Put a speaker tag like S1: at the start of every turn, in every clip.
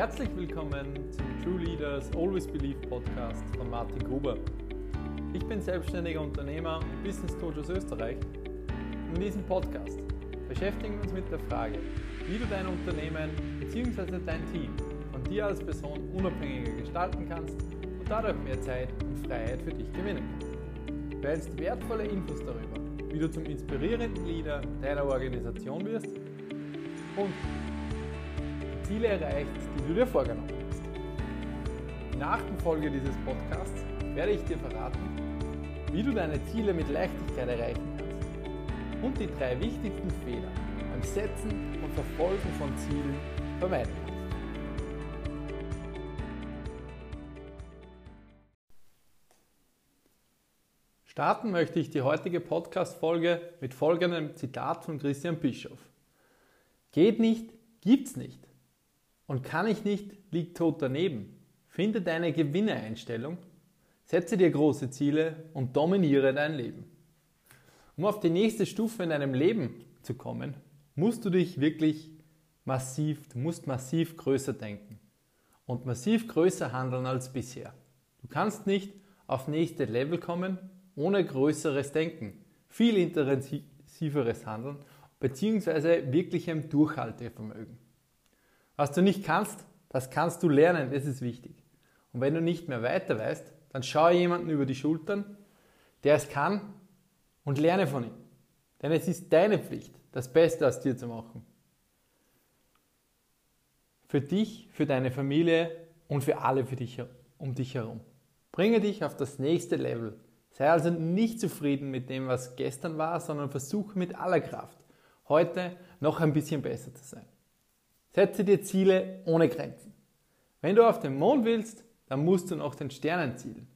S1: Herzlich willkommen zum True Leaders Always Believe Podcast von Martin Gruber. Ich bin selbstständiger Unternehmer und Business Coach aus Österreich. In diesem Podcast beschäftigen wir uns mit der Frage, wie du dein Unternehmen bzw. dein Team von dir als Person unabhängiger gestalten kannst und dadurch mehr Zeit und Freiheit für dich gewinnen kannst. Du erhältst wertvolle Infos darüber, wie du zum inspirierenden Leader deiner Organisation wirst und Ziele erreichst, die du dir vorgenommen hast. In der Folge dieses Podcasts werde ich dir verraten, wie du deine Ziele mit Leichtigkeit erreichen kannst und die drei wichtigsten Fehler beim Setzen und Verfolgen von Zielen vermeiden kannst. Starten möchte ich die heutige Podcast-Folge mit folgendem Zitat von Christian Bischoff. Geht nicht, gibt's nicht. Und kann ich nicht, liegt tot daneben. Finde deine Gewinnereinstellung, setze dir große Ziele und dominiere dein Leben. Um auf die nächste Stufe in deinem Leben zu kommen, musst du dich wirklich massiv, du musst massiv größer denken und massiv größer handeln als bisher. Du kannst nicht auf nächste Level kommen ohne größeres Denken, viel intensiveres Handeln bzw. wirklichem Durchhaltevermögen. Was du nicht kannst, das kannst du lernen, das ist wichtig. Und wenn du nicht mehr weiter weißt, dann schau jemanden über die Schultern, der es kann und lerne von ihm. Denn es ist deine Pflicht, das Beste aus dir zu machen. Für dich, für deine Familie und für alle für dich, um dich herum. Bringe dich auf das nächste Level. Sei also nicht zufrieden mit dem, was gestern war, sondern versuche mit aller Kraft, heute noch ein bisschen besser zu sein. Setze dir Ziele ohne Grenzen. Wenn du auf den Mond willst, dann musst du nach den Sternen zielen.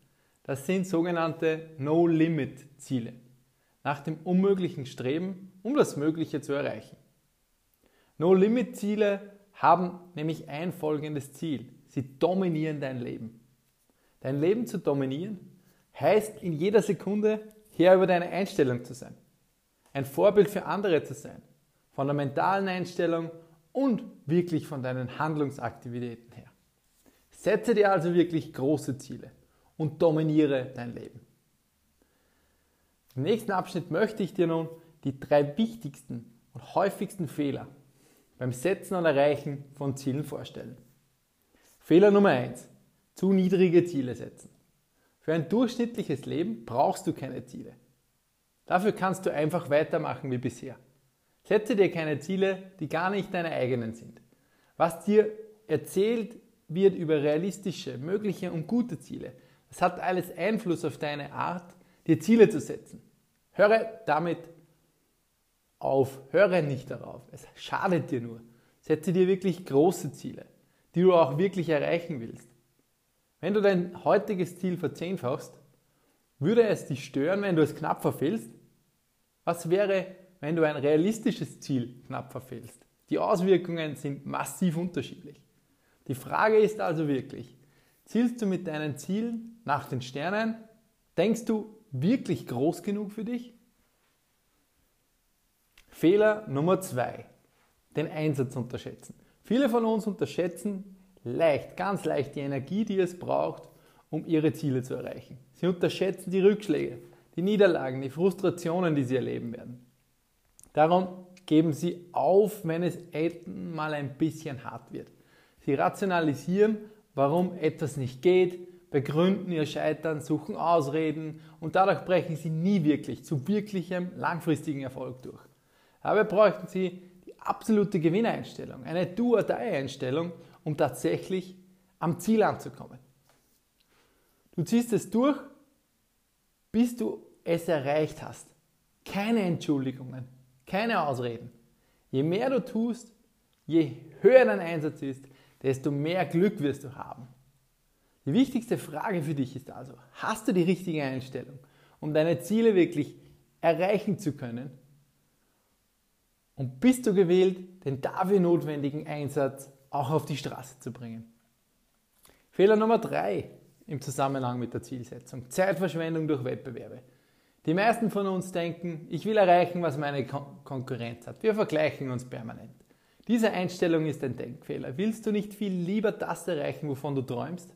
S1: Das sind sogenannte No-Limit-Ziele. Nach dem Unmöglichen streben, um das Mögliche zu erreichen. No-Limit-Ziele haben nämlich ein folgendes Ziel. Sie dominieren dein Leben. Dein Leben zu dominieren heißt in jeder Sekunde Herr über deine Einstellung zu sein. Ein Vorbild für andere zu sein. Von der mentalen Einstellung und wirklich von deinen Handlungsaktivitäten her. Setze dir also wirklich große Ziele und dominiere dein Leben. Im nächsten Abschnitt möchte ich dir nun die drei wichtigsten und häufigsten Fehler beim Setzen und Erreichen von Zielen vorstellen. Fehler Nummer eins: Zu niedrige Ziele setzen. Für ein durchschnittliches Leben brauchst du keine Ziele. Dafür kannst du einfach weitermachen wie bisher. Setze dir keine Ziele, die gar nicht deine eigenen sind. Was dir erzählt wird über realistische, mögliche und gute Ziele, das hat alles Einfluss auf deine Art, dir Ziele zu setzen. Höre damit auf, höre nicht darauf. Es schadet dir nur. Setze dir wirklich große Ziele, die du auch wirklich erreichen willst. Wenn du dein heutiges Ziel verzehnfachst, würde es dich stören, wenn du es knapp verfehlst? Was wäre, wenn du ein realistisches Ziel knapp verfehlst. Die Auswirkungen sind massiv unterschiedlich. Die Frage ist also wirklich, zielst du mit deinen Zielen nach den Sternen? Denkst du wirklich groß genug für dich? Fehler Nummer zwei, den Einsatz unterschätzen. Viele von uns unterschätzen leicht, ganz leicht die Energie, die es braucht, um ihre Ziele zu erreichen. Sie unterschätzen die Rückschläge, die Niederlagen, die Frustrationen, die sie erleben werden. Darum geben Sie auf, wenn es mal ein bisschen hart wird. Sie rationalisieren, warum etwas nicht geht, begründen ihr Scheitern, suchen Ausreden und dadurch brechen Sie nie wirklich zu wirklichem langfristigen Erfolg durch. Dabei bräuchten Sie die absolute Gewinneinstellung, eine Do-or-Die-Einstellung, um tatsächlich am Ziel anzukommen. Du ziehst es durch, bis du es erreicht hast. Keine Entschuldigungen, keine Ausreden. Je mehr du tust, je höher dein Einsatz ist, desto mehr Glück wirst du haben. Die wichtigste Frage für dich ist also, hast du die richtige Einstellung, um deine Ziele wirklich erreichen zu können? Und bist du gewillt, den dafür notwendigen Einsatz auch auf die Straße zu bringen? Fehler Nummer drei im Zusammenhang mit der Zielsetzung. Zeitverschwendung durch Wettbewerbe. Die meisten von uns denken, ich will erreichen, was meine Kon Konkurrenz hat. Wir vergleichen uns permanent. Diese Einstellung ist ein Denkfehler. Willst du nicht viel lieber das erreichen, wovon du träumst,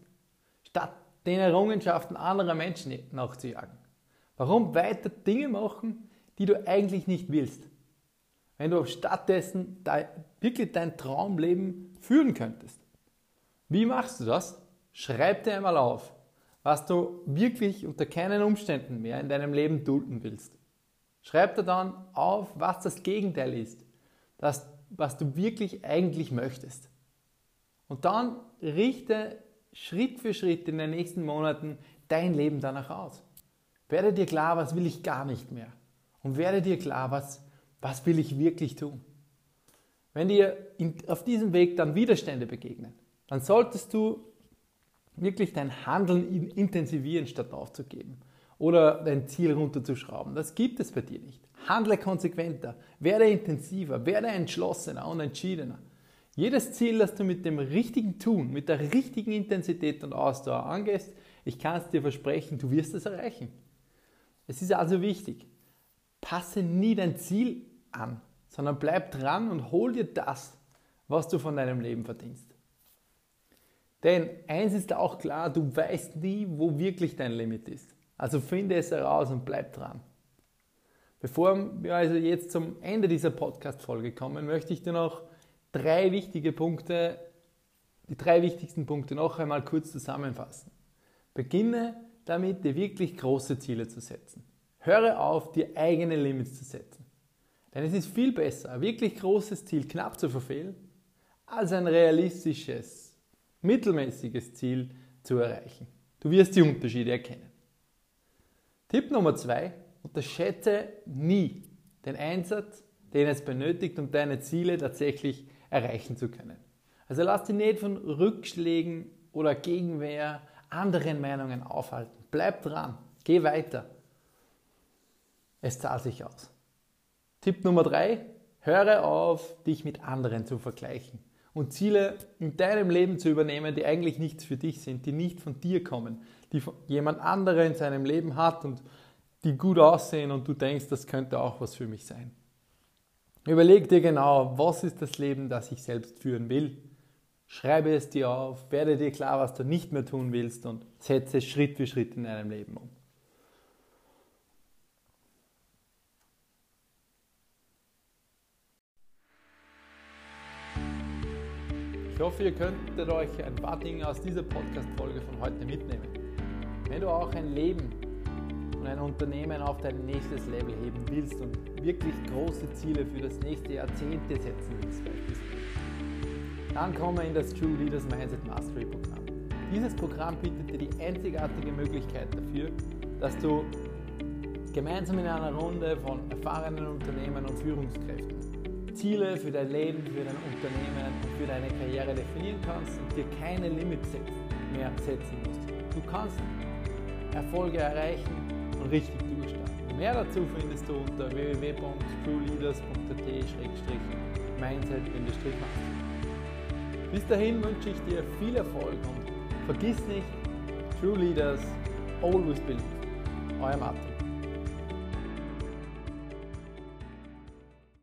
S1: statt den Errungenschaften anderer Menschen nachzujagen? Warum weiter Dinge machen, die du eigentlich nicht willst? Wenn du stattdessen wirklich dein Traumleben führen könntest. Wie machst du das? Schreib dir einmal auf, was du wirklich unter keinen Umständen mehr in deinem Leben dulden willst. Schreib dir dann auf, was das Gegenteil ist, das, was du wirklich eigentlich möchtest. Und dann richte Schritt für Schritt in den nächsten Monaten dein Leben danach aus. Werde dir klar, was will ich gar nicht mehr. Und werde dir klar, was, was will ich wirklich tun. Wenn dir in, auf diesem Weg dann Widerstände begegnen, dann solltest du wirklich dein Handeln intensivieren, statt aufzugeben oder dein Ziel runterzuschrauben. Das gibt es bei dir nicht. Handle konsequenter, werde intensiver, werde entschlossener und entschiedener. Jedes Ziel, das du mit dem richtigen Tun, mit der richtigen Intensität und Ausdauer angehst, ich kann es dir versprechen, du wirst es erreichen. Es ist also wichtig, passe nie dein Ziel an, sondern bleib dran und hol dir das, was du von deinem Leben verdienst. Denn eins ist auch klar, du weißt nie, wo wirklich dein Limit ist. Also finde es heraus und bleib dran. Bevor wir also jetzt zum Ende dieser Podcast-Folge kommen, möchte ich dir noch drei wichtige Punkte, die drei wichtigsten Punkte noch einmal kurz zusammenfassen. Beginne damit, dir wirklich große Ziele zu setzen. Höre auf, dir eigene Limits zu setzen. Denn es ist viel besser, ein wirklich großes Ziel knapp zu verfehlen, als ein realistisches, mittelmäßiges Ziel zu erreichen. Du wirst die Unterschiede erkennen. Tipp Nummer zwei, unterschätze nie den Einsatz, den es benötigt, um deine Ziele tatsächlich erreichen zu können. Also lass dich nicht von Rückschlägen oder Gegenwehr, anderen Meinungen aufhalten. Bleib dran, geh weiter. Es zahlt sich aus. Tipp Nummer drei, höre auf, dich mit anderen zu vergleichen und Ziele in deinem Leben zu übernehmen, die eigentlich nichts für dich sind, die nicht von dir kommen, die jemand anderer in seinem Leben hat und die gut aussehen und du denkst, das könnte auch was für mich sein. Überleg dir genau, was ist das Leben, das ich selbst führen will. Schreibe es dir auf, werde dir klar, was du nicht mehr tun willst und setze es Schritt für Schritt in deinem Leben um. Ich hoffe, ihr könntet euch ein paar Dinge aus dieser Podcast-Folge von heute mitnehmen. Wenn du auch ein Leben und ein Unternehmen auf dein nächstes Level heben willst und wirklich große Ziele für das nächste Jahrzehnte setzen willst, dann komme in das True Leaders Mindset Mastery Programm. Dieses Programm bietet dir die einzigartige Möglichkeit dafür, dass du gemeinsam in einer Runde von erfahrenen Unternehmern und Führungskräften Ziele für dein Leben, für dein Unternehmen für deine Karriere definieren kannst und dir keine Limits mehr setzen musst. Du kannst Erfolge erreichen und richtig durchstarten. Mehr dazu findest du unter www.trueleaders.at-mindset-master. Bis dahin wünsche ich dir viel Erfolg und vergiss nicht, True Leaders always believe. Euer Martin.